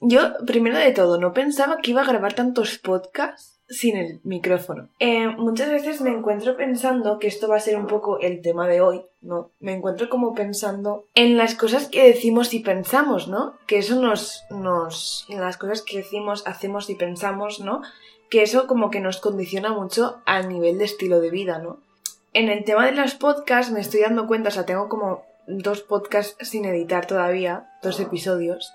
yo, primero de todo, no pensaba que iba a grabar tantos podcasts sin el micrófono. Eh, muchas veces me encuentro pensando que esto va a ser un poco el tema de hoy, ¿no? Me encuentro como pensando en las cosas que decimos y pensamos, ¿no? Que eso nos, nos, en las cosas que decimos, hacemos y pensamos, ¿no? Que eso como que nos condiciona mucho al nivel de estilo de vida, ¿no? En el tema de los podcasts me estoy dando cuenta, o sea, tengo como dos podcasts sin editar todavía, dos episodios.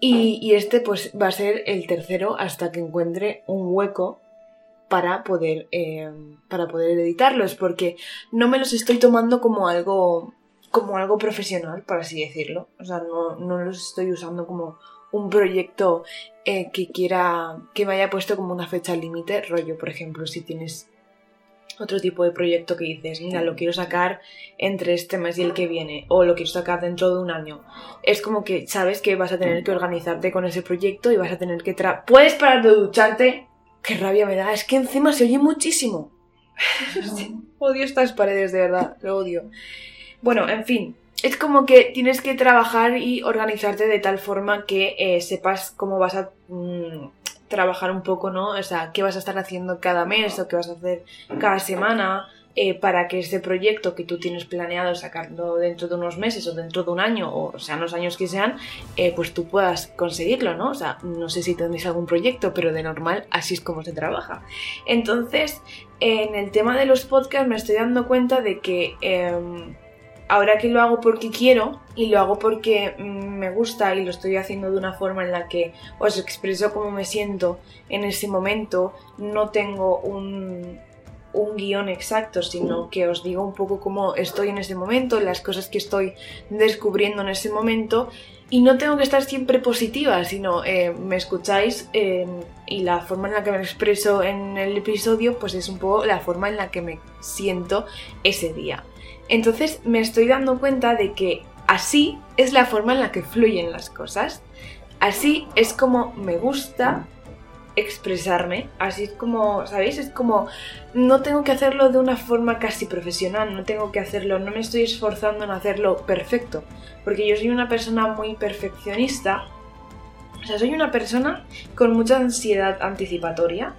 Y, este pues va a ser el tercero hasta que encuentre un hueco para poder, eh, para poder editarlos, porque no me los estoy tomando como algo, como algo profesional, por así decirlo. O sea, no, no los estoy usando como un proyecto eh, que quiera, que me haya puesto como una fecha límite, rollo, por ejemplo, si tienes otro tipo de proyecto que dices, mira, lo quiero sacar entre este mes y el que viene, o lo quiero sacar dentro de un año. Es como que sabes que vas a tener que organizarte con ese proyecto y vas a tener que... Tra ¿Puedes parar de ducharte? ¡Qué rabia me da! Es que encima se oye muchísimo. odio estas paredes, de verdad, lo odio. Bueno, en fin, es como que tienes que trabajar y organizarte de tal forma que eh, sepas cómo vas a... Mm, trabajar un poco, ¿no? O sea, qué vas a estar haciendo cada mes o qué vas a hacer cada semana eh, para que ese proyecto que tú tienes planeado sacarlo dentro de unos meses o dentro de un año o sean los años que sean, eh, pues tú puedas conseguirlo, ¿no? O sea, no sé si tenéis algún proyecto, pero de normal así es como se trabaja. Entonces, en el tema de los podcasts me estoy dando cuenta de que em, ahora que lo hago porque quiero y lo hago porque mm, me gusta y lo estoy haciendo de una forma en la que os expreso cómo me siento en ese momento, no tengo un, un guion exacto, sino que os digo un poco cómo estoy en ese momento, las cosas que estoy descubriendo en ese momento. Y no tengo que estar siempre positiva, sino eh, me escucháis eh, y la forma en la que me expreso en el episodio, pues es un poco la forma en la que me siento ese día. Entonces me estoy dando cuenta de que así es la forma en la que fluyen las cosas. Así es como me gusta expresarme, así es como, ¿sabéis? Es como no tengo que hacerlo de una forma casi profesional, no tengo que hacerlo, no me estoy esforzando en hacerlo perfecto, porque yo soy una persona muy perfeccionista, o sea, soy una persona con mucha ansiedad anticipatoria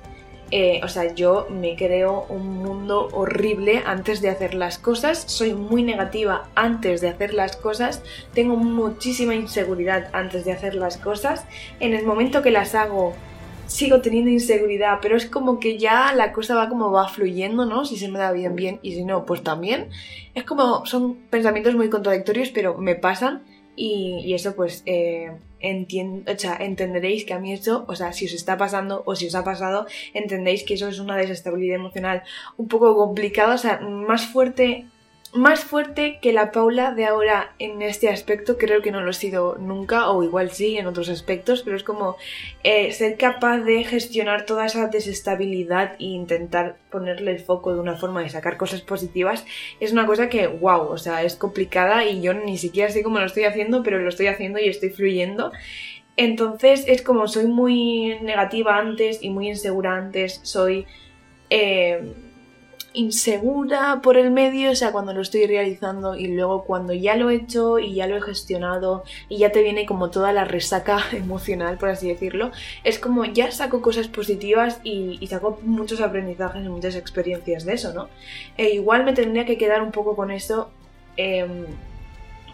eh, o sea, yo me creo un mundo horrible antes de hacer las cosas, soy muy negativa antes de hacer las cosas, tengo muchísima inseguridad antes de hacer las cosas, en el momento que las hago sigo teniendo inseguridad, pero es como que ya la cosa va como va fluyendo, ¿no? Si se me da bien, bien, y si no, pues también. Es como, son pensamientos muy contradictorios, pero me pasan y, eso pues eh, o sea, entenderéis que a mí eso, o sea, si os está pasando o si os ha pasado, entendéis que eso es una desestabilidad emocional un poco complicada, o sea, más fuerte más fuerte que la Paula de ahora en este aspecto, creo que no lo he sido nunca, o igual sí en otros aspectos, pero es como eh, ser capaz de gestionar toda esa desestabilidad e intentar ponerle el foco de una forma de sacar cosas positivas, es una cosa que, wow, o sea, es complicada y yo ni siquiera sé cómo lo estoy haciendo, pero lo estoy haciendo y estoy fluyendo. Entonces es como soy muy negativa antes y muy insegura antes, soy... Eh, insegura por el medio, o sea, cuando lo estoy realizando y luego cuando ya lo he hecho y ya lo he gestionado y ya te viene como toda la resaca emocional, por así decirlo, es como ya saco cosas positivas y, saco muchos aprendizajes y muchas experiencias de eso, ¿no? E igual me tendría que quedar un poco con eso. Em,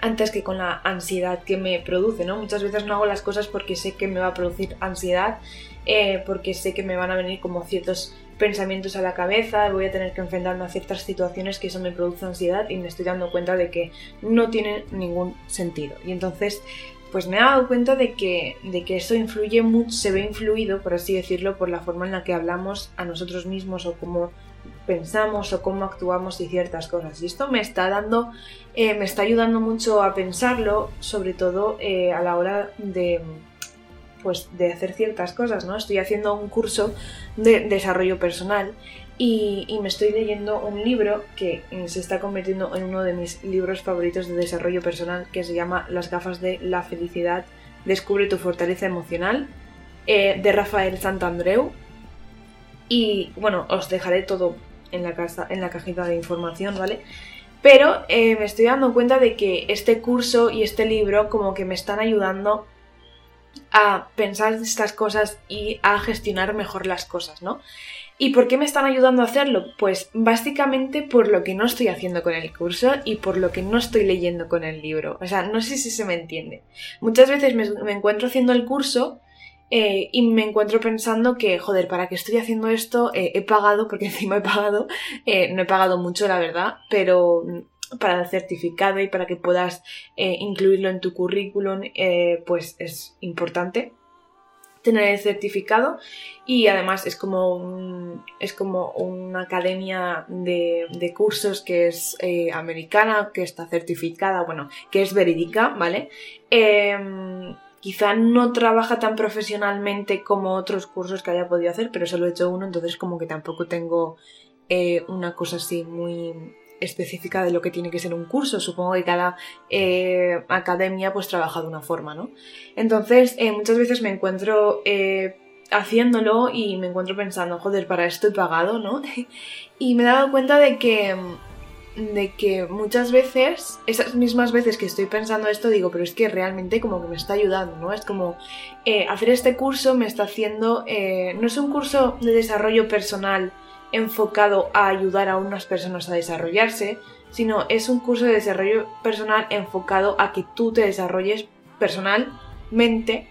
antes que con la ansiedad que me produce, ¿no? Muchas veces no hago las cosas porque sé que me va a producir ansiedad, eh, porque sé que me van a venir como ciertos pensamientos a la cabeza, voy a tener que enfrentarme a ciertas situaciones que eso me produce ansiedad y me estoy dando cuenta de que no tiene ningún sentido. Y entonces, pues me he dado cuenta de que, de que eso influye mucho, se ve influido, por así decirlo, por la forma en la que hablamos a nosotros mismos o cómo pensamos o cómo actuamos y ciertas cosas. Y esto me está dando, eh, me está ayudando mucho a pensarlo, sobre todo eh, a la hora de pues de hacer ciertas cosas, ¿no? Estoy haciendo un curso de desarrollo personal y, me estoy leyendo un libro que se está convirtiendo en uno de mis libros favoritos de desarrollo personal que se llama Las gafas de la felicidad, descubre tu fortaleza emocional, eh, de Rafael Santandreu. Y bueno, os dejaré todo en la, casa, en la cajita de información, ¿vale? Pero eh, me estoy dando cuenta de que este curso y este libro como que me están ayudando a pensar estas cosas y a gestionar mejor las cosas, ¿no? ¿Y por qué me están ayudando a hacerlo? Pues básicamente por lo que no estoy haciendo con el curso y por lo que no estoy leyendo con el libro. O sea, no sé si se me entiende. Muchas veces me, encuentro haciendo el curso eh, y me encuentro pensando que, joder, ¿para qué estoy haciendo esto? Eh, he pagado, porque encima he pagado, eh, no he pagado mucho, la verdad, pero para el certificado y para que puedas incluirlo en tu currículum, pues es importante tener el certificado y además es como, es como una academia de, cursos que es eh, americana, que está certificada, bueno, que es verídica, ¿vale? Em, quizá no trabaja tan profesionalmente como otros cursos que haya podido hacer, pero solo he hecho uno, entonces como que tampoco tengo eh, una cosa así muy específica de lo que tiene que ser un curso. Supongo que cada eh, academia pues trabaja de una forma, ¿no? Entonces, eh, muchas veces me encuentro eh, haciéndolo y me encuentro pensando, joder, para esto he pagado, ¿no? y me he dado cuenta de que de que muchas veces, esas mismas veces que estoy pensando esto, digo, pero es que realmente como que me está ayudando, ¿no? Es como hacer este curso me está haciendo, no es un curso de desarrollo personal enfocado a ayudar a unas personas a desarrollarse, sino es un curso de desarrollo personal enfocado a que tú te desarrolles personalmente,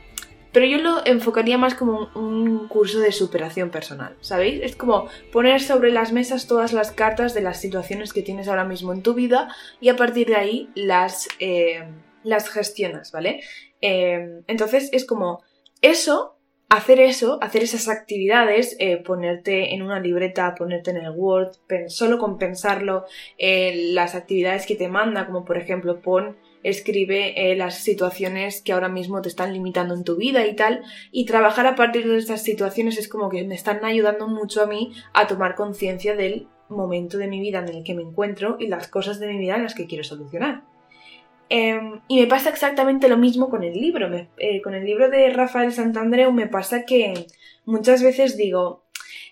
pero yo lo enfocaría más como un, curso de superación personal, ¿sabéis? Es como poner sobre las mesas todas las cartas de las situaciones que tienes ahora mismo en tu vida y a partir de ahí las, eh, las gestionas, ¿vale? Eh, entonces es como eso hacer eso, hacer esas actividades, eh, ponerte en una libreta, ponerte en el Word, solo con pensarlo, eh, las actividades que te manda, como por ejemplo pon, escribe eh, las situaciones que ahora mismo te están limitando en tu vida y tal, y trabajar a partir de estas situaciones es como que me están ayudando mucho a mí a tomar conciencia del momento de mi vida en el que me encuentro y las cosas de mi vida en las que quiero solucionar. Em, y me pasa exactamente lo mismo con el libro. Eh, con el libro de Rafael Santandreu me pasa que muchas veces digo,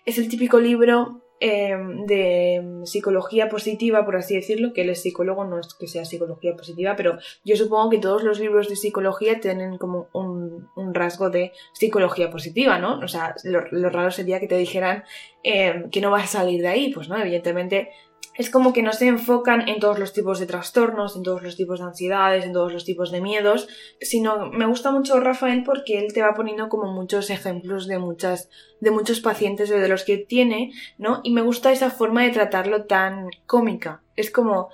es el típico libro em, de psicología positiva, por así decirlo, que él es psicólogo, no es que sea psicología positiva, pero yo supongo que todos los libros de psicología tienen como un, rasgo de psicología positiva, ¿no? O sea, lo, lo raro sería que te dijeran em, que no vas a salir de ahí, pues no, evidentemente es como que no se enfocan en todos los tipos de trastornos, en todos los tipos de ansiedades, en todos los tipos de miedos, sino me gusta mucho Rafael porque él te va poniendo como muchos ejemplos de muchas de muchos pacientes de los que tiene, ¿no? Y me gusta esa forma de tratarlo tan cómica. Es como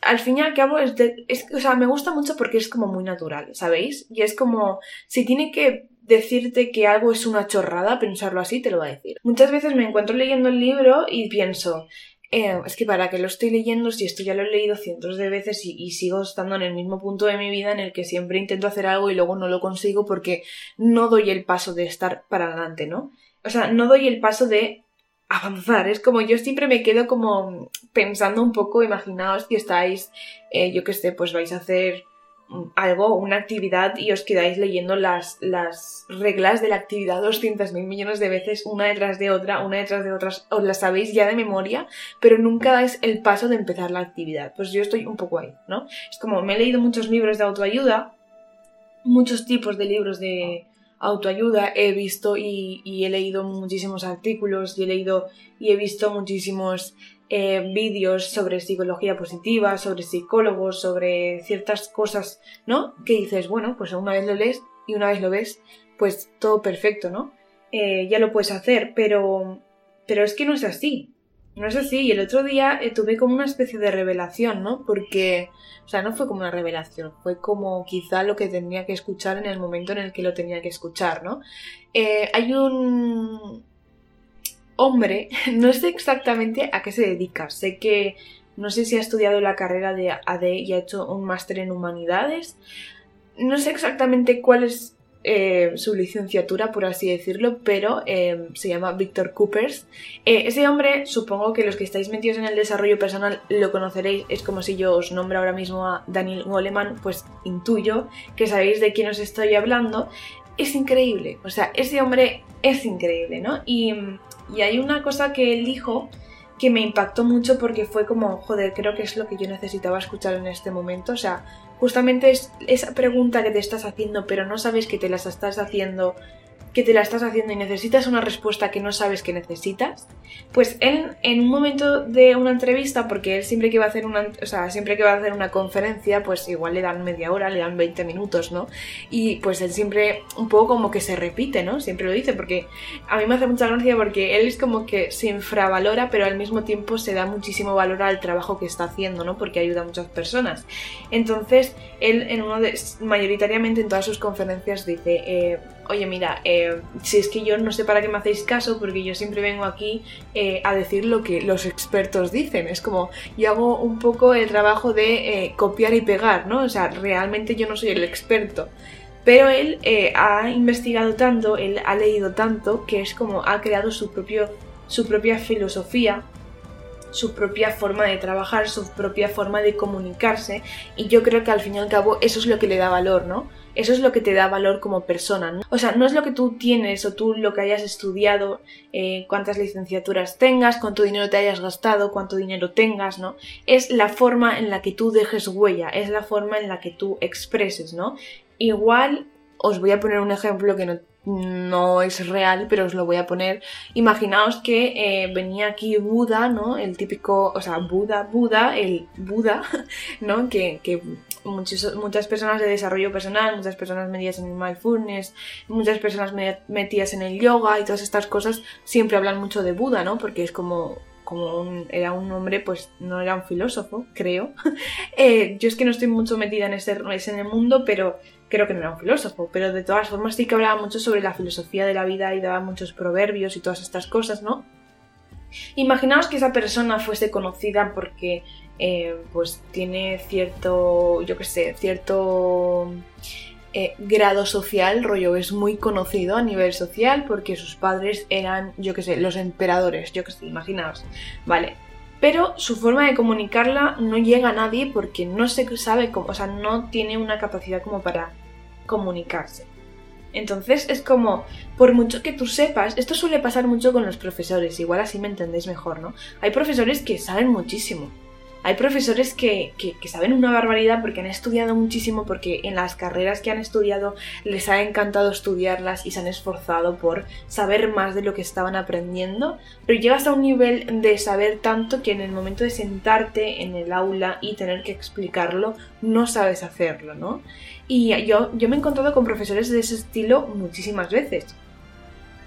al fin y al cabo es, es o sea, me gusta mucho porque es como muy natural, ¿sabéis? Y es como si tiene que decirte que algo es una chorrada, pensarlo así, te lo va a decir. Muchas veces me encuentro leyendo el libro y pienso, eh, es que para qué lo estoy leyendo si esto ya lo he leído cientos de veces y, sigo estando en el mismo punto de mi vida en el que siempre intento hacer algo y luego no lo consigo porque no doy el paso de estar para adelante, ¿no? O sea, no doy el paso de avanzar. Es como yo siempre me quedo como pensando un poco, imaginaos que estáis, eh, yo qué sé, pues vais a hacer algo, una actividad y os quedáis leyendo las, las reglas de la actividad 200.000 millones de veces, una detrás de otra, una detrás de otras, os las sabéis ya de memoria, pero nunca dais el paso de empezar la actividad. Pues yo estoy un poco ahí, ¿no? Es como me he leído muchos libros de autoayuda, muchos tipos de libros de autoayuda he visto y he leído muchísimos artículos y he leído y he visto muchísimos eh, vídeos sobre psicología positiva, sobre psicólogos, sobre ciertas cosas, ¿no? Que dices, bueno, pues una vez lo lees y una vez lo ves, pues todo perfecto, ¿no? Eh, ya lo puedes hacer, pero, pero es que no es así. No es así. Y el otro día eh, tuve como una especie de revelación, ¿no? Porque, o sea, no fue como una revelación, fue como quizá lo que tenía que escuchar en el momento en el que lo tenía que escuchar, ¿no? hay un, hombre, no sé exactamente a qué se dedica. Sé que no sé si ha estudiado la carrera de AD y ha hecho un máster en humanidades. No sé exactamente cuál es eh, su licenciatura, por así decirlo, pero eh, se llama Victor Coopers. Eh, ese hombre, supongo que los que estáis metidos en el desarrollo personal lo conoceréis. Es como si yo os nombro ahora mismo a Daniel Goleman, pues intuyo que sabéis de quién os estoy hablando. Es increíble, o sea, ese hombre es increíble, ¿no? Y y hay una cosa que él dijo que me impactó mucho porque fue como, joder, creo que es lo que yo necesitaba escuchar en este momento. O sea, justamente es esa pregunta que te estás haciendo, pero no sabes que te las estás haciendo que te la estás haciendo y necesitas una respuesta que no sabes que necesitas, pues él en un momento de una entrevista, porque él siempre que va a hacer una, o sea, siempre que va a hacer una conferencia, pues igual le dan media hora, le dan 20 minutos, ¿no? Y pues él siempre un poco como que se repite, ¿no? Siempre lo dice, porque a mí me hace mucha gracia porque él es como que se infravalora, pero al mismo tiempo se da muchísimo valor al trabajo que está haciendo, ¿no? Porque ayuda a muchas personas. Entonces, él en uno de, mayoritariamente en todas sus conferencias dice, eh, oye mira, eh, si es que yo no sé para qué me hacéis caso, porque yo siempre vengo aquí eh, a decir lo que los expertos dicen. Es como, yo hago un poco el trabajo de eh, copiar y pegar, ¿no? O sea, realmente yo no soy el experto. Pero él ha investigado tanto, él ha leído tanto, que es como ha creado su, propio, su propia filosofía su propia forma de trabajar, su propia forma de comunicarse y yo creo que al fin y al cabo eso es lo que le da valor, ¿no? Eso es lo que te da valor como persona. ¿no? O sea, no es lo que tú tienes o tú lo que hayas estudiado, eh, cuántas licenciaturas tengas, cuánto dinero te hayas gastado, cuánto dinero tengas, ¿no? Es la forma en la que tú dejes huella, es la forma en la que tú expreses, ¿no? Igual os voy a poner un ejemplo que no no es real, pero os lo voy a poner. Imaginaos que eh, venía aquí Buda, ¿no? El típico, o sea, Buda, Buda, el Buda, ¿no? Que, que muchas personas de desarrollo personal, muchas personas metidas en el mindfulness, muchas personas metidas en el yoga y todas estas cosas siempre hablan mucho de Buda, ¿no? Porque es como como era un hombre, pues no era un filósofo, creo. Eh, yo es que no estoy mucho metida en, este, en el mundo, pero creo que no era un filósofo, pero de todas formas sí que hablaba mucho sobre la filosofía de la vida y daba muchos proverbios y todas estas cosas, ¿no? Imaginaos que esa persona fuese conocida porque eh, pues tiene cierto, yo qué sé, cierto eh, grado social, rollo, es muy conocido a nivel social porque sus padres eran, yo qué sé, los emperadores, yo qué sé, imaginaos, ¿vale? pero su forma de comunicarla no llega a nadie porque no se sabe cómo, o sea, no tiene una capacidad como para comunicarse. Entonces es como, por mucho que tú sepas, esto suele pasar mucho con los profesores, igual así me entendéis mejor, ¿no? Hay profesores que saben muchísimo, hay profesores que, saben una barbaridad porque han estudiado muchísimo, porque en las carreras que han estudiado les ha encantado estudiarlas y se han esforzado por saber más de lo que estaban aprendiendo, pero llegas a un nivel de saber tanto que en el momento de sentarte en el aula y tener que explicarlo, no sabes hacerlo, ¿no? Y yo, yo me he encontrado con profesores de ese estilo muchísimas veces.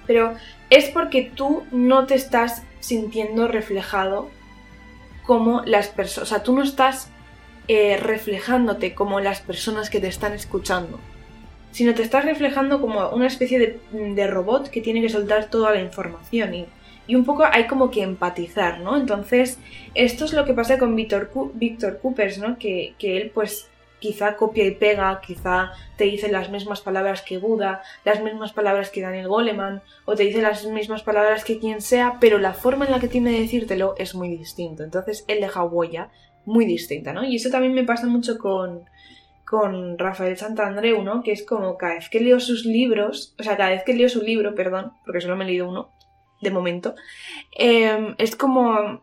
Pero es porque tú no te estás sintiendo reflejado como las personas, o sea, tú no estás eh, reflejándote como las personas que te están escuchando, sino te estás reflejando como una especie de, robot que tiene que soltar toda la información y, y, un poco hay como que empatizar, ¿no? Entonces, esto es lo que pasa con Víctor, Coopers, ¿no? Que, que él pues quizá copia y pega, quizá te dice las mismas palabras que Buda, las mismas palabras que Daniel Goleman, o te dice las mismas palabras que quien sea, pero la forma en la que tiene de decírtelo es muy distinto. Entonces él deja huella muy distinta, ¿no? Y eso también me pasa mucho con, con Rafael Santandreu, ¿no? Que es como cada vez que leo sus libros, o sea, cada vez que leo su libro, perdón, porque solo me he leído uno, de momento, em, es como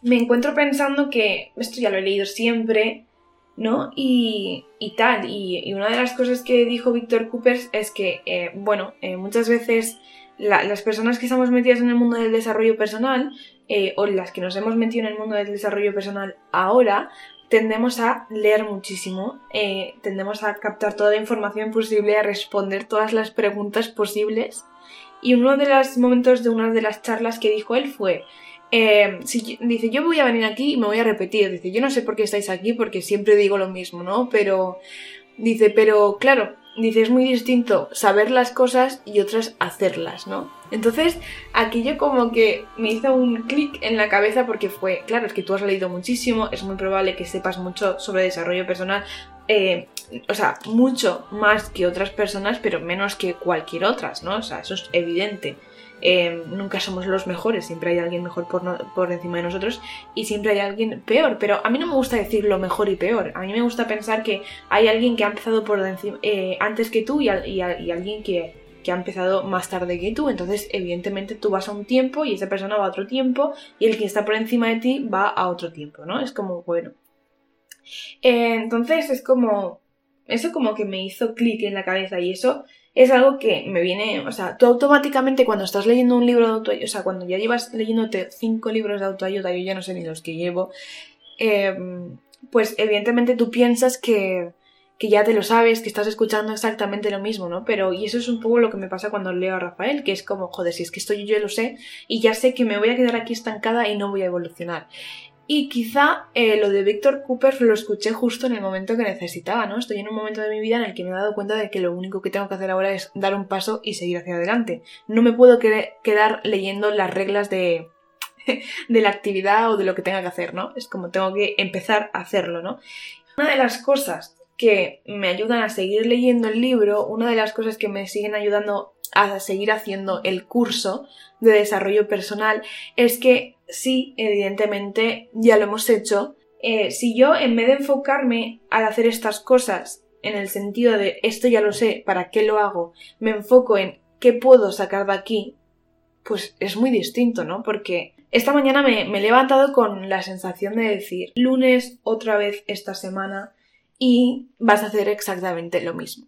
me encuentro pensando que esto ya lo he leído siempre, ¿no? Y, tal. Y, una de las cosas que dijo Víctor Coopers es que, eh, bueno, eh, muchas veces las personas que estamos metidas en el mundo del desarrollo personal, eh, o las que nos hemos metido en el mundo del desarrollo personal ahora, tendemos a leer muchísimo, tendemos a captar toda la información posible, a responder todas las preguntas posibles. Y uno de los momentos de una de las charlas que dijo él fue, eh, dice, yo voy a venir aquí y me voy a repetir. Dice, yo no sé por qué estáis aquí porque siempre digo lo mismo, ¿no? Pero, dice, pero claro, dice, es muy distinto saber las cosas y otras hacerlas, ¿no? Entonces, aquí yo como que me hizo un clic en la cabeza porque fue, claro, es que tú has leído muchísimo, es muy probable que sepas mucho sobre desarrollo personal, eh, o sea, mucho más que otras personas, pero menos que cualquier otras, ¿no? O sea, eso es evidente. Em, nunca somos los mejores, siempre hay alguien mejor por, encima de nosotros y siempre hay alguien peor, pero a mí no me gusta decir lo mejor y peor, a mí me gusta pensar que hay alguien que ha empezado por eh, antes que tú y, alguien que, que ha empezado más tarde que tú, entonces evidentemente tú vas a un tiempo y esa persona va a otro tiempo y el que está por encima de ti va a otro tiempo, ¿no? Es como, bueno. Eh, entonces es como, eso como que me hizo clic en la cabeza y eso es algo que me viene, o sea, tú automáticamente cuando estás leyendo un libro de autoayuda, o sea, cuando ya llevas leyéndote cinco libros de autoayuda, yo ya no sé ni los que llevo, eh, pues evidentemente tú piensas que, que ya te lo sabes, que estás escuchando exactamente lo mismo, ¿no? Pero, y eso es un poco lo que me pasa cuando leo a Rafael, que es como, joder, si es que esto yo, yo lo sé y ya sé que me voy a quedar aquí estancada y no voy a evolucionar. Y quizá eh, lo de Víctor Cooper lo escuché justo en el momento que necesitaba, ¿no? Estoy en un momento de mi vida en el que me he dado cuenta de que lo único que tengo que hacer ahora es dar un paso y seguir hacia adelante. No me puedo quedar leyendo las reglas de, de la actividad o de lo que tenga que hacer, ¿no? Es como tengo que empezar a hacerlo, ¿no? Una de las cosas que me ayudan a seguir leyendo el libro, una de las cosas que me siguen ayudando a seguir haciendo el curso de desarrollo personal es que sí, evidentemente, ya lo hemos hecho. Eh, si yo, en vez de enfocarme al hacer estas cosas en el sentido de esto ya lo sé, ¿para qué lo hago? Me enfoco en qué puedo sacar de aquí, pues es muy distinto, ¿no? Porque esta mañana me, me he levantado con la sensación de decir, lunes otra vez esta semana y vas a hacer exactamente lo mismo.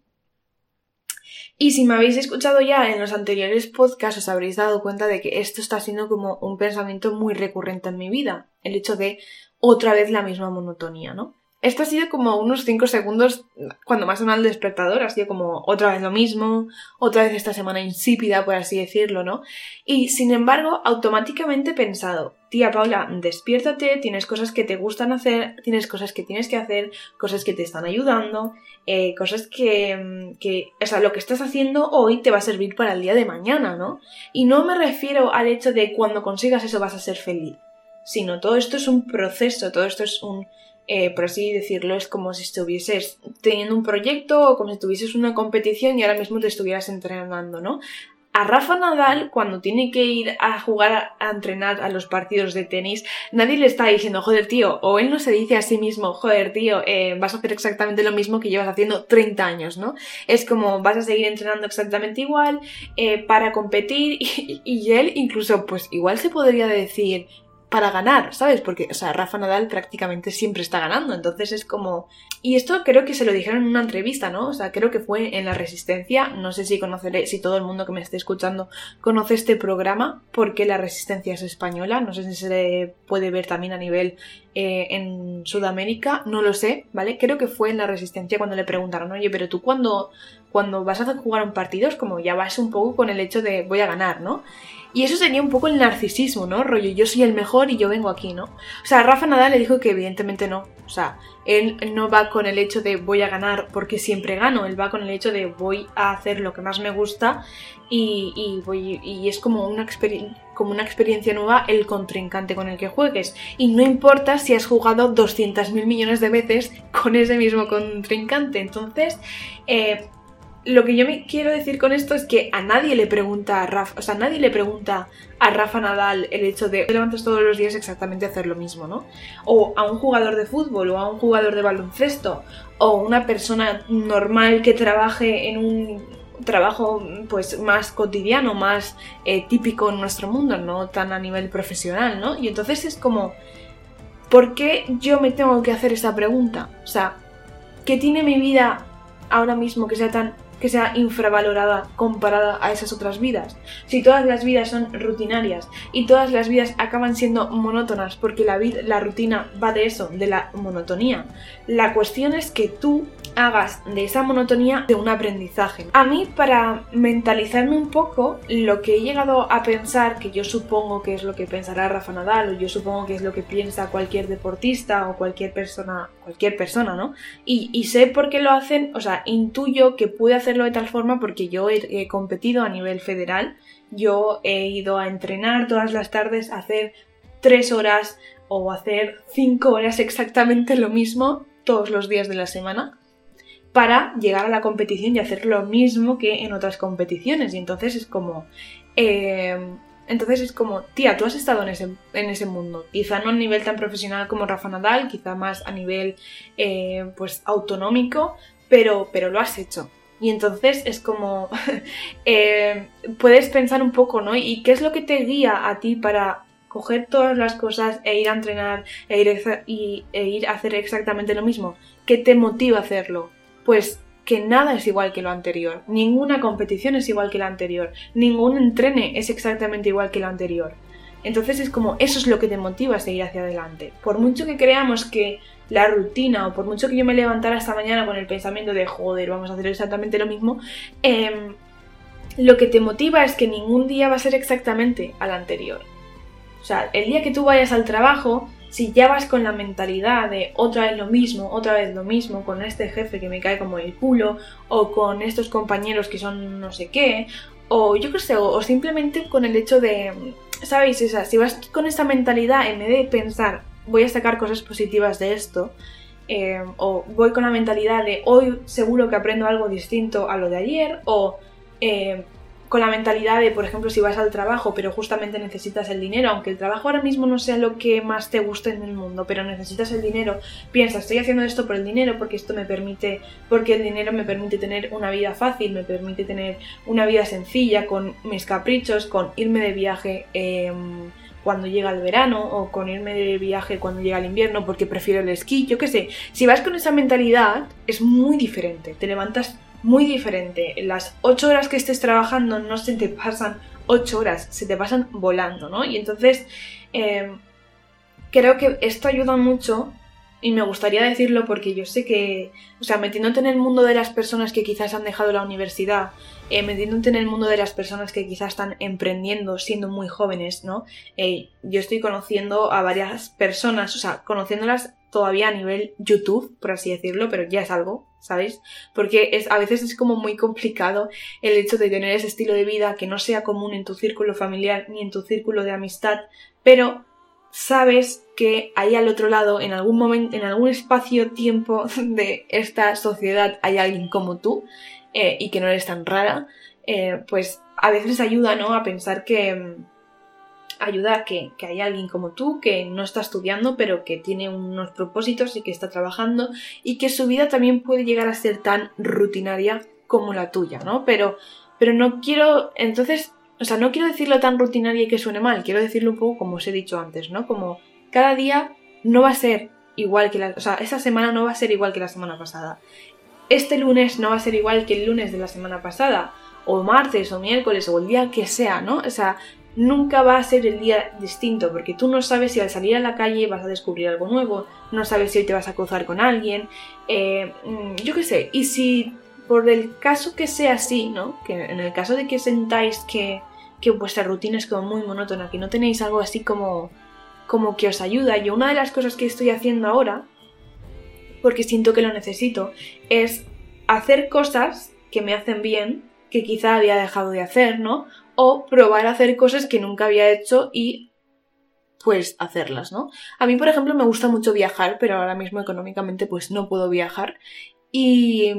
Y si me habéis escuchado ya en los anteriores podcasts os habréis dado cuenta de que esto está siendo como un pensamiento muy recurrente en mi vida, el hecho de otra vez la misma monotonía, ¿no? Esto ha sido como unos 5 segundos cuando más sonado el despertador, ha sido como otra vez lo mismo, otra vez esta semana insípida, por así decirlo, ¿no? Y sin embargo, automáticamente he pensado, tía Paula, despiértate, tienes cosas que te gustan hacer, tienes cosas que tienes que hacer, cosas que te están ayudando, eh, cosas que, que, o sea, lo que estás haciendo hoy te va a servir para el día de mañana, ¿no? Y no me refiero al hecho de cuando consigas eso vas a ser feliz, sino todo esto es un proceso, todo esto es un eh, por así decirlo, es como si estuvieses teniendo un proyecto o como si tuvieses una competición y ahora mismo te estuvieras entrenando, ¿no? A Rafa Nadal, cuando tiene que ir a jugar a, entrenar a los partidos de tenis, nadie le está diciendo, joder, tío, o él no se dice a sí mismo, joder, tío, eh, vas a hacer exactamente lo mismo que llevas haciendo 30 años, ¿no? Es como vas a seguir entrenando exactamente igual eh, para competir y, y él incluso, pues igual se podría decir, para ganar, ¿sabes? Porque, o sea, Rafa Nadal prácticamente siempre está ganando, entonces es como... Y esto creo que se lo dijeron en una entrevista, ¿no? O sea, creo que fue en La Resistencia, no sé si conoceré, si todo el mundo que me esté escuchando conoce este programa, porque La Resistencia es española, no sé si se puede ver también a nivel eh, en Sudamérica, no lo sé, ¿vale? Creo que fue en La Resistencia cuando le preguntaron, oye, pero tú cuando, cuando vas a jugar un partido es como ya vas un poco con el hecho de voy a ganar, ¿no? Y eso sería un poco el narcisismo, ¿no? Rollo, yo soy el mejor y yo vengo aquí, ¿no? O sea, Rafa Nadal le dijo que evidentemente no. O sea, él no va con el hecho de voy a ganar porque siempre gano, él va con el hecho de voy a hacer lo que más me gusta y, voy, y es como una, como una experiencia nueva el contrincante con el que juegues. Y no importa si has jugado 200.000 millones de veces con ese mismo contrincante. Entonces, eh, lo que yo me quiero decir con esto es que a nadie le pregunta a Rafa, o sea, nadie le pregunta a Rafa Nadal el hecho de te levantas todos los días exactamente a hacer lo mismo, ¿no? O a un jugador de fútbol, o a un jugador de baloncesto, o una persona normal que trabaje en un trabajo pues más cotidiano, más eh, típico en nuestro mundo, no tan a nivel profesional, ¿no? Y entonces es como, ¿por qué yo me tengo que hacer esa pregunta? O sea, ¿qué tiene mi vida ahora mismo que sea tan que sea infravalorada comparada a esas otras vidas. Si todas las vidas son rutinarias y todas las vidas acaban siendo monótonas porque la, la rutina va de eso, de la monotonía, la cuestión es que tú hagas de esa monotonía de un aprendizaje. A mí, para mentalizarme un poco, lo que he llegado a pensar, que yo supongo que es lo que pensará Rafa Nadal, o yo supongo que es lo que piensa cualquier deportista o cualquier persona, cualquier persona, ¿no? Y, sé por qué lo hacen, o sea, intuyo que puede hacerlo de tal forma porque yo he, competido a nivel federal, yo he ido a entrenar todas las tardes, a hacer tres horas o hacer cinco horas exactamente lo mismo todos los días de la semana para llegar a la competición y hacer lo mismo que en otras competiciones. Y entonces es como... Eh, entonces es como, tía, tú has estado en ese, en ese mundo. Quizá no a nivel tan profesional como Rafa Nadal, quizá más a nivel eh, pues autonómico, pero, pero lo has hecho. Y entonces es como, eh, puedes pensar un poco, ¿no? ¿Y qué es lo que te guía a ti para coger todas las cosas e ir a entrenar e ir, e ir a hacer exactamente lo mismo? ¿Qué te motiva a hacerlo? Pues que nada es igual que lo anterior, ninguna competición es igual que la anterior, ningún entrene es exactamente igual que lo anterior. Entonces es como eso es lo que te motiva a seguir hacia adelante. Por mucho que creamos que la rutina o por mucho que yo me levantara esta mañana con el pensamiento de joder, vamos a hacer exactamente lo mismo, em, lo que te motiva es que ningún día va a ser exactamente al anterior. O sea, el día que tú vayas al trabajo, si ya vas con la mentalidad de otra vez lo mismo, otra vez lo mismo, con este jefe que me cae como el culo, o con estos compañeros que son no sé qué, o yo qué sé, o, simplemente con el hecho de, ¿sabéis? O sea, si vas con esta mentalidad, en vez de pensar, voy a sacar cosas positivas de esto, eh, o voy con la mentalidad de hoy seguro que aprendo algo distinto a lo de ayer, o eh, con la mentalidad de, por ejemplo, si vas al trabajo, pero justamente necesitas el dinero, aunque el trabajo ahora mismo no sea lo que más te guste en el mundo, pero necesitas el dinero, piensa, estoy haciendo esto por el dinero porque esto me permite, porque el dinero me permite tener una vida fácil, me permite tener una vida sencilla, con mis caprichos, con irme de viaje. Em, cuando llega el verano o con irme de viaje cuando llega el invierno porque prefiero el esquí, yo qué sé. Si vas con esa mentalidad es muy diferente, te levantas muy diferente. Las ocho horas que estés trabajando no se te pasan ocho horas, se te pasan volando, ¿no? Y entonces em, creo que esto ayuda mucho y me gustaría decirlo porque yo sé que, o sea, metiéndote en el mundo de las personas que quizás han dejado la universidad, eh, metiéndote en el mundo de las personas que quizás están emprendiendo siendo muy jóvenes, ¿no? Eh, yo estoy conociendo a varias personas, o sea, conociéndolas todavía a nivel YouTube, por así decirlo, pero ya es algo, ¿sabéis? Porque es, a veces es como muy complicado el hecho de tener ese estilo de vida que no sea común en tu círculo familiar ni en tu círculo de amistad, pero sabes que ahí al otro lado, en algún momento, en algún espacio-tiempo de esta sociedad hay alguien como tú eh, y que no eres tan rara, eh, pues a veces ayuda, ¿no? A pensar que ayuda que, que hay alguien como tú que no está estudiando pero que tiene unos propósitos y que está trabajando y que su vida también puede llegar a ser tan rutinaria como la tuya, ¿no? Pero, pero no quiero, entonces, o sea, no quiero decirlo tan rutinaria y que suene mal, quiero decirlo un poco como os he dicho antes, ¿no? Como cada día no va a ser igual que la, o sea, esa semana no va a ser igual que la semana pasada. Este lunes no va a ser igual que el lunes de la semana pasada, o martes, o miércoles, o el día que sea, ¿no? O sea, nunca va a ser el día distinto, porque tú no sabes si al salir a la calle vas a descubrir algo nuevo, no sabes si hoy te vas a cruzar con alguien, eh, mm, yo qué sé, y si por el caso que sea así, ¿no? Que en el caso de que sentáis que, que vuestra rutina es como muy monótona, que no tenéis algo así como, como que os ayuda, y una de las cosas que estoy haciendo ahora, porque siento que lo necesito, es hacer cosas que me hacen bien, que quizá había dejado de hacer, ¿no? O probar a hacer cosas que nunca había hecho y pues hacerlas, ¿no? A mí, por ejemplo, me gusta mucho viajar, pero ahora mismo económicamente pues no puedo viajar. Y,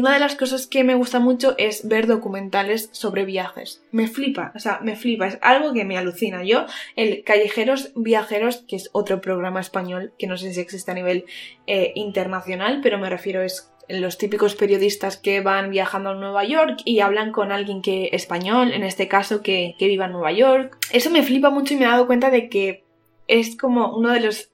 una de las cosas que me gusta mucho es ver documentales sobre viajes. Me flipa, o sea, me flipa, es algo que me alucina. Yo, el Callejeros Viajeros, que es otro programa español, que no sé si existe a nivel eh, internacional, pero me refiero es los típicos periodistas que van viajando a Nueva York y hablan con alguien que español, en este caso que, que viva en Nueva York. Eso me flipa mucho y me he dado cuenta de que es como uno de los...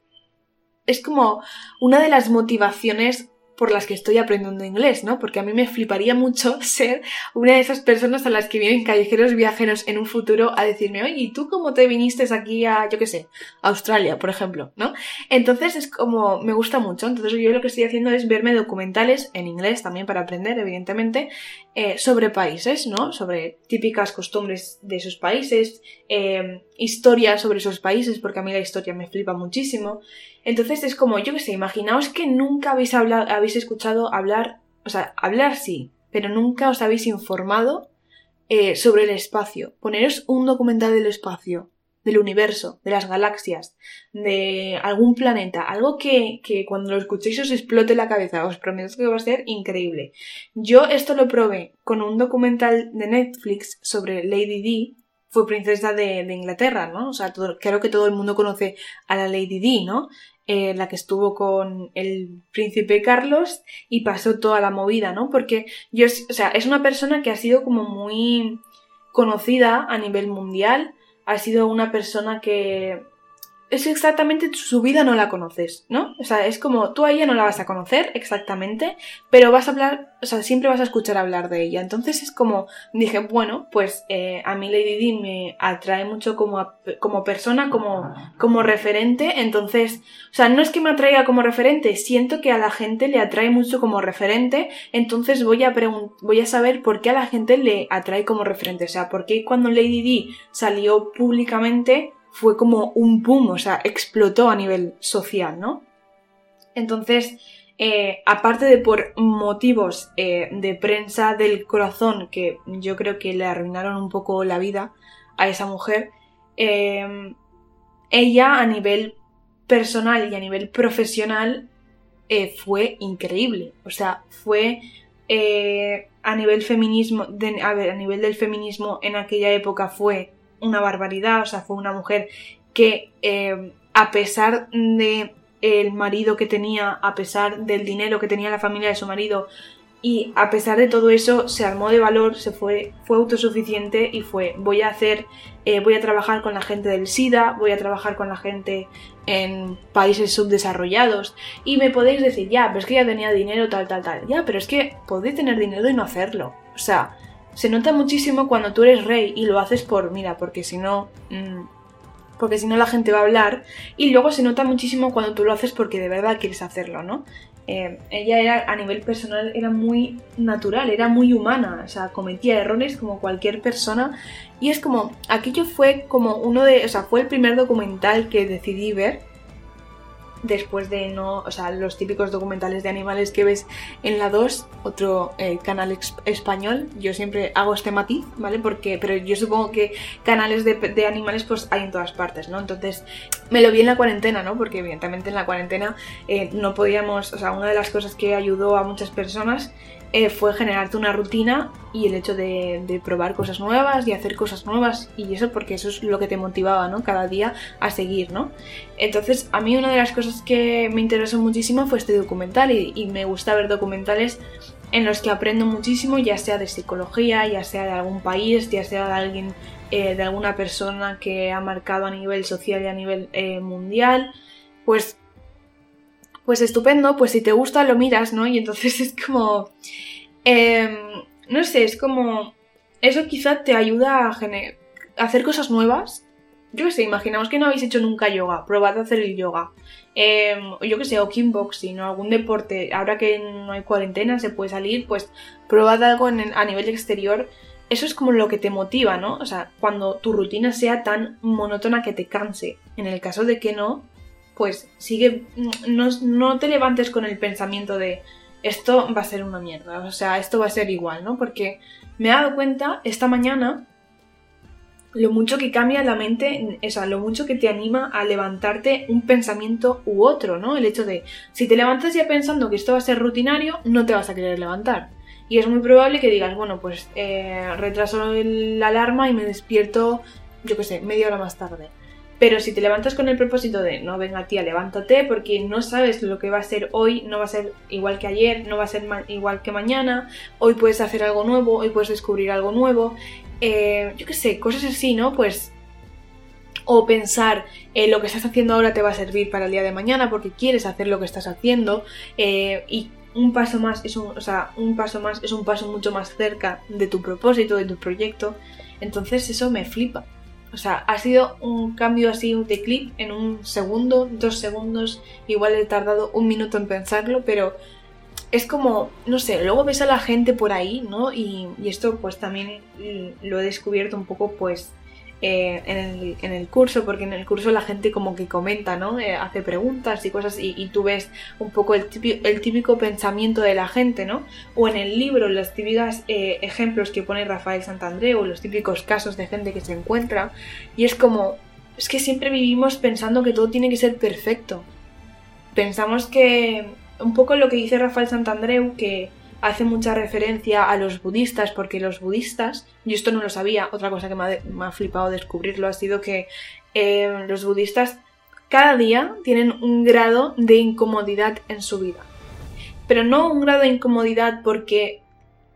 es como una de las motivaciones por las que estoy aprendiendo inglés, ¿no? Porque a mí me fliparía mucho ser una de esas personas a las que vienen callejeros viajeros en un futuro a decirme, oye, ¿y tú cómo te viniste aquí a, yo qué sé, Australia, por ejemplo, ¿no? Entonces es como, me gusta mucho. Entonces yo lo que estoy haciendo es verme documentales en inglés también para aprender, evidentemente, eh, sobre países, ¿no? Sobre típicas costumbres de esos países, eh, historias sobre esos países, porque a mí la historia me flipa muchísimo. Entonces es como, yo qué sé, imaginaos que nunca habéis, hablado, habéis escuchado hablar, o sea, hablar sí, pero nunca os habéis informado eh, sobre el espacio. Poneros un documental del espacio, del universo, de las galaxias, de algún planeta, algo que, que cuando lo escuchéis os explote la cabeza, os prometo que va a ser increíble. Yo esto lo probé con un documental de Netflix sobre Lady D, fue princesa de, Inglaterra, ¿no? O sea, creo que todo el mundo conoce a la Lady Di, ¿no? Eh, la que estuvo con el príncipe Carlos y pasó toda la movida, ¿no? Porque yo, o sea, es una persona que ha sido como muy conocida a nivel mundial, ha sido una persona que es exactamente su vida no la conoces, ¿no? O sea, es como tú a ella no la vas a conocer exactamente, pero vas a hablar, o sea, siempre vas a escuchar hablar de ella. Entonces es como, dije, bueno, pues eh, a mí Lady Di me atrae mucho como, como persona, como, como referente. Entonces, o sea, no es que me atraiga como referente, siento que a la gente le atrae mucho como referente. Entonces voy a, voy a saber por qué a la gente le atrae como referente. O sea, por qué cuando Lady Di salió públicamente fue como un boom, o sea, explotó a nivel social, ¿no? Entonces, eh, aparte de por motivos eh, de prensa del corazón que yo creo que le arruinaron un poco la vida a esa mujer, em, ella a nivel personal y a nivel profesional eh, fue increíble. O sea, fue a nivel feminismo, a ver, a nivel del feminismo en aquella época fue una barbaridad, o sea, fue una mujer que eh, a pesar de el marido que tenía, a pesar del dinero que tenía la familia de su marido, y a pesar de todo eso se armó de valor, se fue, fue autosuficiente y fue voy a hacer, eh, voy a trabajar con la gente del SIDA, voy a trabajar con la gente en países subdesarrollados y me podéis decir, ya, pero es que ya tenía dinero, tal, tal, tal, ya, pero es que podéis tener dinero y no hacerlo, o sea, se nota muchísimo cuando tú eres rey y lo haces por, mira, porque si no... Mm, porque si no la gente va a hablar. Y luego se nota muchísimo cuando tú lo haces porque de verdad quieres hacerlo, ¿no? Eh, ella era, a nivel personal, era muy natural, era muy humana, o sea, cometía errores como cualquier persona. Y es como, aquello fue como uno de, o sea, fue el primer documental que decidí ver después de no, o sea, los típicos documentales de animales que ves en la 2, otro eh, canal español, yo siempre hago este matiz, ¿vale? Porque, pero yo supongo que canales de, animales pues hay en todas partes, ¿no? Entonces me lo vi en la cuarentena, ¿no? Porque evidentemente en la cuarentena eh, no podíamos, o sea, una de las cosas que ayudó a muchas personas eh, fue generarte una rutina y el hecho de, probar cosas nuevas y hacer cosas nuevas y eso porque eso es lo que te motivaba, ¿no? Cada día a seguir, ¿no? Entonces a mí una de las cosas que me interesó muchísimo fue este documental y, me gusta ver documentales en los que aprendo muchísimo, ya sea de psicología, ya sea de algún país, ya sea de alguien, eh, de alguna persona que ha marcado a nivel social y a nivel eh, mundial, pues pues estupendo, pues si te gusta lo miras, ¿no? Y entonces es como... Em, no sé, es como... Eso quizá te ayuda a, hacer cosas nuevas. Yo qué sé, imaginamos que no habéis hecho nunca yoga, probad a hacer el yoga. Eh, yo qué sé, o kickboxing o algún deporte. Ahora que no hay cuarentena, se puede salir, pues probad algo a nivel exterior. Eso es como lo que te motiva, ¿no? O sea, cuando tu rutina sea tan monótona que te canse. En el caso de que no, pues sigue, no, te levantes con el pensamiento de esto va a ser una mierda, o sea, esto va a ser igual, ¿no? Porque me he dado cuenta esta mañana lo mucho que cambia la mente, o sea, lo mucho que te anima a levantarte un pensamiento u otro, ¿no? El hecho de, si te levantas ya pensando que esto va a ser rutinario, no te vas a querer levantar. Y es muy probable que digas, bueno, pues eh, retraso la alarma y me despierto, yo qué sé, media hora más tarde. Pero si te levantas con el propósito de no venga tía, levántate porque no sabes lo que va a ser hoy, no va a ser igual que ayer, no va a ser igual que mañana, hoy puedes hacer algo nuevo, hoy puedes descubrir algo nuevo, eh, yo qué sé, cosas así, ¿no? Pues o pensar eh, lo que estás haciendo ahora te va a servir para el día de mañana porque quieres hacer lo que estás haciendo eh, y un paso más es un, o sea, un paso más es un paso mucho más cerca de tu propósito, de tu proyecto. Entonces eso me flipa. O sea, ha sido un cambio así de clip en un segundo, dos segundos, igual he tardado un minuto en pensarlo, pero es como, no sé, luego ves a la gente por ahí, ¿no? Y, y esto pues también lo he descubierto un poco pues eh, en, el, curso, porque en el curso la gente como que comenta, ¿no? Eh, hace preguntas y cosas y, tú ves un poco el típico, el típico, pensamiento de la gente, ¿no? O en el libro los típicos eh, ejemplos que pone Rafael Santandreu, los típicos casos de gente que se encuentra y es como, es que siempre vivimos pensando que todo tiene que ser perfecto. Pensamos que, un poco lo que dice Rafael Santandreu, que hace mucha referencia a los budistas, porque los budistas, yo esto no lo sabía, otra cosa que me ha, flipado descubrirlo ha sido que eh, los budistas cada día tienen un grado de incomodidad en su vida. Pero no un grado de incomodidad porque,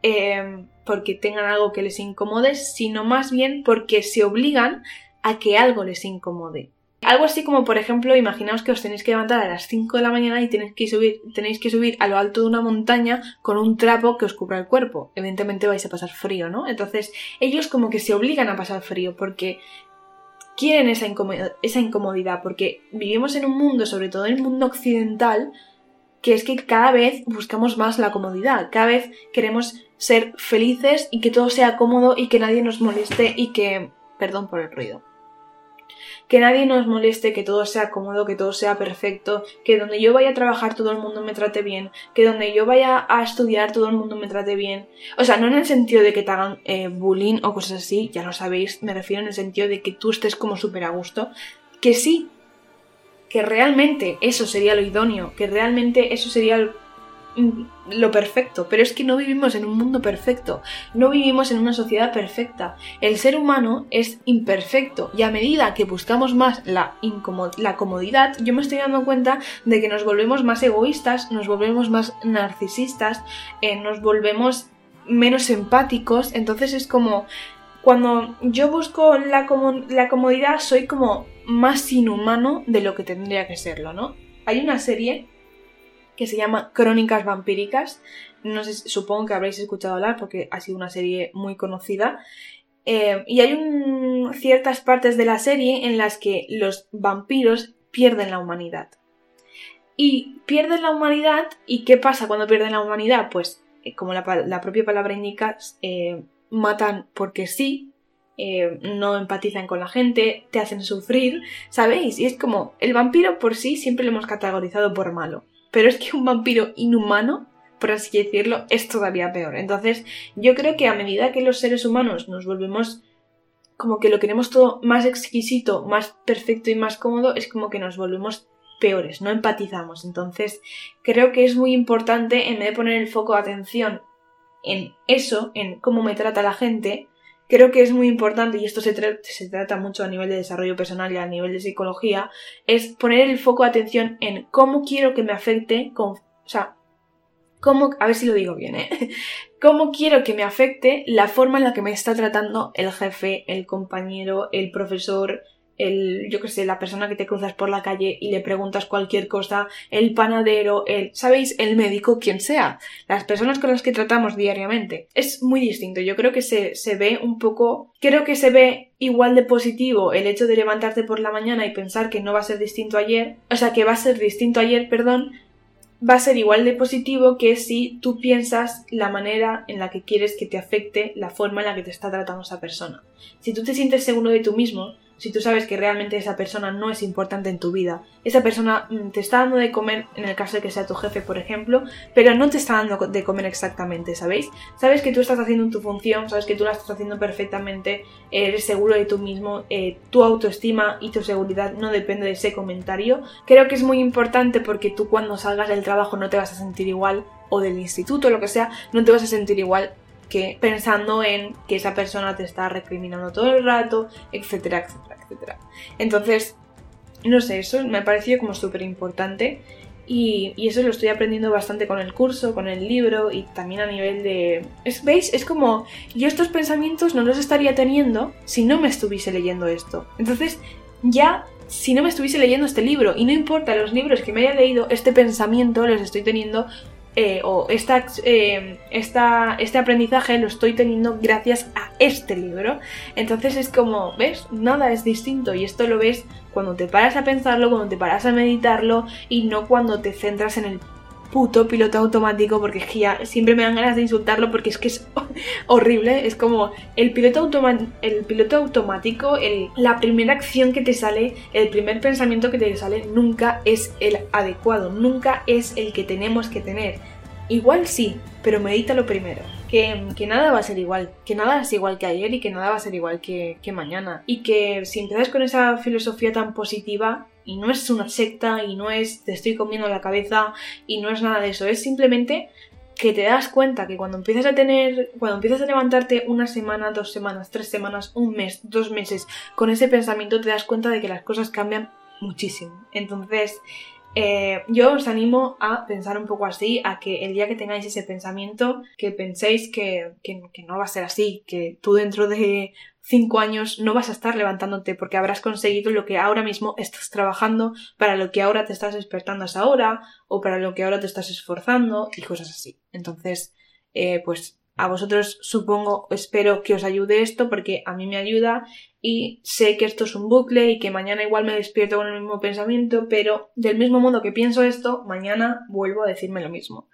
eh, porque tengan algo que les incomode, sino más bien porque se obligan a que algo les incomode. Algo así como, por ejemplo, imaginaos que os tenéis que levantar a las 5 de la mañana y tenéis que subir, tenéis que subir a lo alto de una montaña con un trapo que os cubra el cuerpo. Evidentemente vais a pasar frío, ¿no? Entonces, ellos como que se obligan a pasar frío porque quieren esa, esa incomodidad, porque vivimos en un mundo, sobre todo en el mundo occidental, que es que cada vez buscamos más la comodidad, cada vez queremos ser felices y que todo sea cómodo y que nadie nos moleste y que... perdón por el ruido que nadie nos moleste, que todo sea cómodo, que todo sea perfecto, que donde yo vaya a trabajar todo el mundo me trate bien, que donde yo vaya a estudiar todo el mundo me trate bien. O sea, no en el sentido de que te hagan eh, bullying o cosas así, ya lo sabéis, me refiero en el sentido de que tú estés como súper a gusto, que sí, que realmente eso sería lo idóneo, que realmente eso sería lo perfecto, pero es que no vivimos en un mundo perfecto, no vivimos en una sociedad perfecta. El ser humano es imperfecto y a medida que buscamos más la, la comodidad, yo me estoy dando cuenta de que nos volvemos más egoístas, nos volvemos más narcisistas, eh, nos volvemos menos empáticos, entonces es como cuando yo busco la, la comodidad soy como más inhumano de lo que tendría que serlo, ¿no? Hay una serie que se llama Crónicas Vampíricas. No sé, supongo que habréis escuchado hablar porque ha sido una serie muy conocida. Eh, y hay ciertas partes de la serie en las que los vampiros pierden la humanidad. Y pierden la humanidad, ¿y qué pasa cuando pierden la humanidad? Pues, eh, como la, propia palabra indica, eh, matan porque sí, no empatizan con la gente, te hacen sufrir, ¿sabéis? Y es como, el vampiro por sí siempre lo hemos categorizado por malo pero es que un vampiro inhumano, por así decirlo, es todavía peor. Entonces, yo creo que a medida que los seres humanos nos volvemos como que lo queremos todo más exquisito, más perfecto y más cómodo, es como que nos volvemos peores, no empatizamos. Entonces, creo que es muy importante, en vez de poner el foco de atención en eso, en cómo me trata la gente, creo que es muy importante, y esto se, se, trata mucho a nivel de desarrollo personal y a nivel de psicología, es poner el foco de atención en cómo quiero que me afecte, con, o sea, cómo, a ver si lo digo bien, ¿eh? cómo quiero que me afecte la forma en la que me está tratando el jefe, el compañero, el profesor, el, yo que sé, la persona que te cruzas por la calle y le preguntas cualquier cosa, el panadero, el, ¿sabéis? El médico, quien sea, las personas con las que tratamos diariamente. Es muy distinto, yo creo que se, se ve un poco, creo que se ve igual de positivo el hecho de levantarte por la mañana y pensar que no va a ser distinto ayer, o sea, que va a ser distinto ayer, perdón, va a ser igual de positivo que si tú piensas la manera en la que quieres que te afecte la forma en la que te está tratando esa persona. Si tú te sientes seguro de tú mismo, si tú sabes que realmente esa persona no es importante en tu vida. Esa persona mm, te está dando de comer, en el caso de que sea tu jefe, por ejemplo, pero no te está dando de comer exactamente, ¿sabéis? Sabes que tú estás haciendo tu función, sabes que tú la estás haciendo perfectamente, eres seguro de tú mismo, eh, tu autoestima y tu seguridad no depende de ese comentario. Creo que es muy importante porque tú cuando salgas del trabajo no te vas a sentir igual o del instituto, lo que sea, no te vas a sentir igual que pensando en que esa persona te está recriminando todo el rato, etcétera, etcétera, etcétera. Entonces, no sé, eso me ha parecido como súper importante y, eso lo estoy aprendiendo bastante con el curso, con el libro y también a nivel de... ¿Es, ¿Veis? Es como yo estos pensamientos no los estaría teniendo si no me estuviese leyendo esto. Entonces, ya si no me estuviese leyendo este libro, y no importa los libros que me haya leído, este pensamiento los estoy teniendo eh, o esta, eh, esta, este aprendizaje lo estoy teniendo gracias a este libro. Entonces es como, ¿ves? Nada es distinto y esto lo ves cuando te paras a pensarlo, cuando te paras a meditarlo y no cuando te centras en el puto piloto automático porque siempre me dan ganas de insultarlo porque es que es horrible. Es como el piloto, el piloto automático, el, la primera acción que te sale, el primer pensamiento que te sale nunca es el adecuado, nunca es el que tenemos que tener. Igual sí, pero medítalo primero. Que, que, nada va a ser igual, que nada es igual que ayer y que nada va a ser igual que, que mañana. Y que si empiezas con esa filosofía tan positiva, y no es una secta, y no es te estoy comiendo la cabeza, y no es nada de eso, es simplemente que te das cuenta que cuando empiezas a tener, cuando empiezas a levantarte una semana, dos semanas, tres semanas, un mes, dos meses, con ese pensamiento te das cuenta de que las cosas cambian muchísimo. Entonces, eh, yo os animo a pensar un poco así, a que el día que tengáis ese pensamiento, que penséis que, que, no va a ser así, que tú dentro de cinco años no vas a estar levantándote porque habrás conseguido lo que ahora mismo estás trabajando, para lo que ahora te estás despertando a esa hora, o para lo que ahora te estás esforzando, y cosas así. Entonces, eh, pues a vosotros supongo, espero que os ayude esto porque a mí me ayuda y sé que esto es un bucle y que mañana igual me despierto con el mismo pensamiento, pero del mismo modo que pienso esto, mañana vuelvo a decirme lo mismo.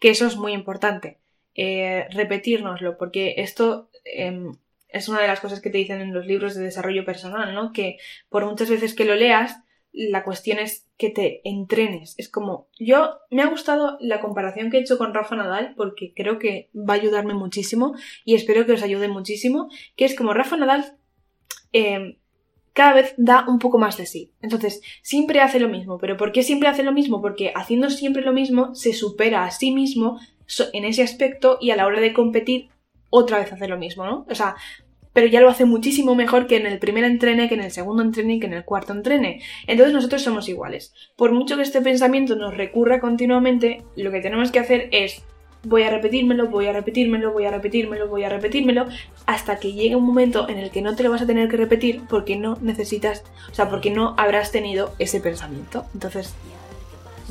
Que eso es muy importante, eh, repetírnoslo, porque esto em, es una de las cosas que te dicen en los libros de desarrollo personal, ¿no? Que por muchas veces que lo leas, la cuestión es que te entrenes. Es como, yo me ha gustado la comparación que he hecho con Rafa Nadal porque creo que va a ayudarme muchísimo y espero que os ayude muchísimo, que es como Rafa Nadal em, cada vez da un poco más de sí. Entonces, siempre hace lo mismo. ¿Pero por qué siempre hace lo mismo? Porque haciendo siempre lo mismo se supera a sí mismo en ese aspecto y a la hora de competir otra vez hace lo mismo, ¿no? O sea, pero ya lo hace muchísimo mejor que en el primer entrene, que en el segundo entrene y que en el cuarto entrene. Entonces nosotros somos iguales. Por mucho que este pensamiento nos recurra continuamente, lo que tenemos que hacer es voy a repetírmelo, voy a repetírmelo, voy a repetírmelo, voy a repetírmelo, hasta que llegue un momento en el que no te lo vas a tener que repetir porque no necesitas, o sea, porque no habrás tenido ese pensamiento. Entonces,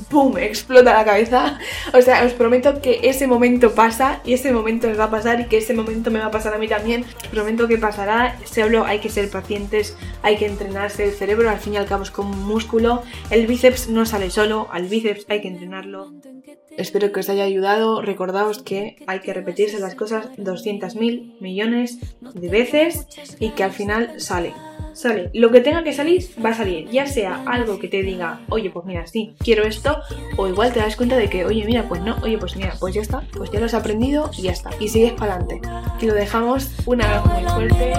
¡pum! explota la cabeza. O sea, os prometo que ese momento pasa y ese momento me va a pasar y que ese momento me va a pasar a mí también. Os prometo que pasará. Solo hay que ser pacientes, hay que entrenarse. El cerebro al fin y al cabo es como un músculo. El bíceps no sale solo, al bíceps hay que entrenarlo. Espero que os haya ayudado. Recordaos que hay que repetirse las cosas 200.000 millones de veces y que al final sale sale. Lo que tenga que salir, va a salir. Ya sea algo que te diga, oye, pues mira, sí, quiero esto, o igual te das cuenta de que, oye, mira, pues no, oye, pues mira, pues ya está, pues ya lo has aprendido y ya está. Y sigues para adelante. Y lo dejamos una vez muy fuerte.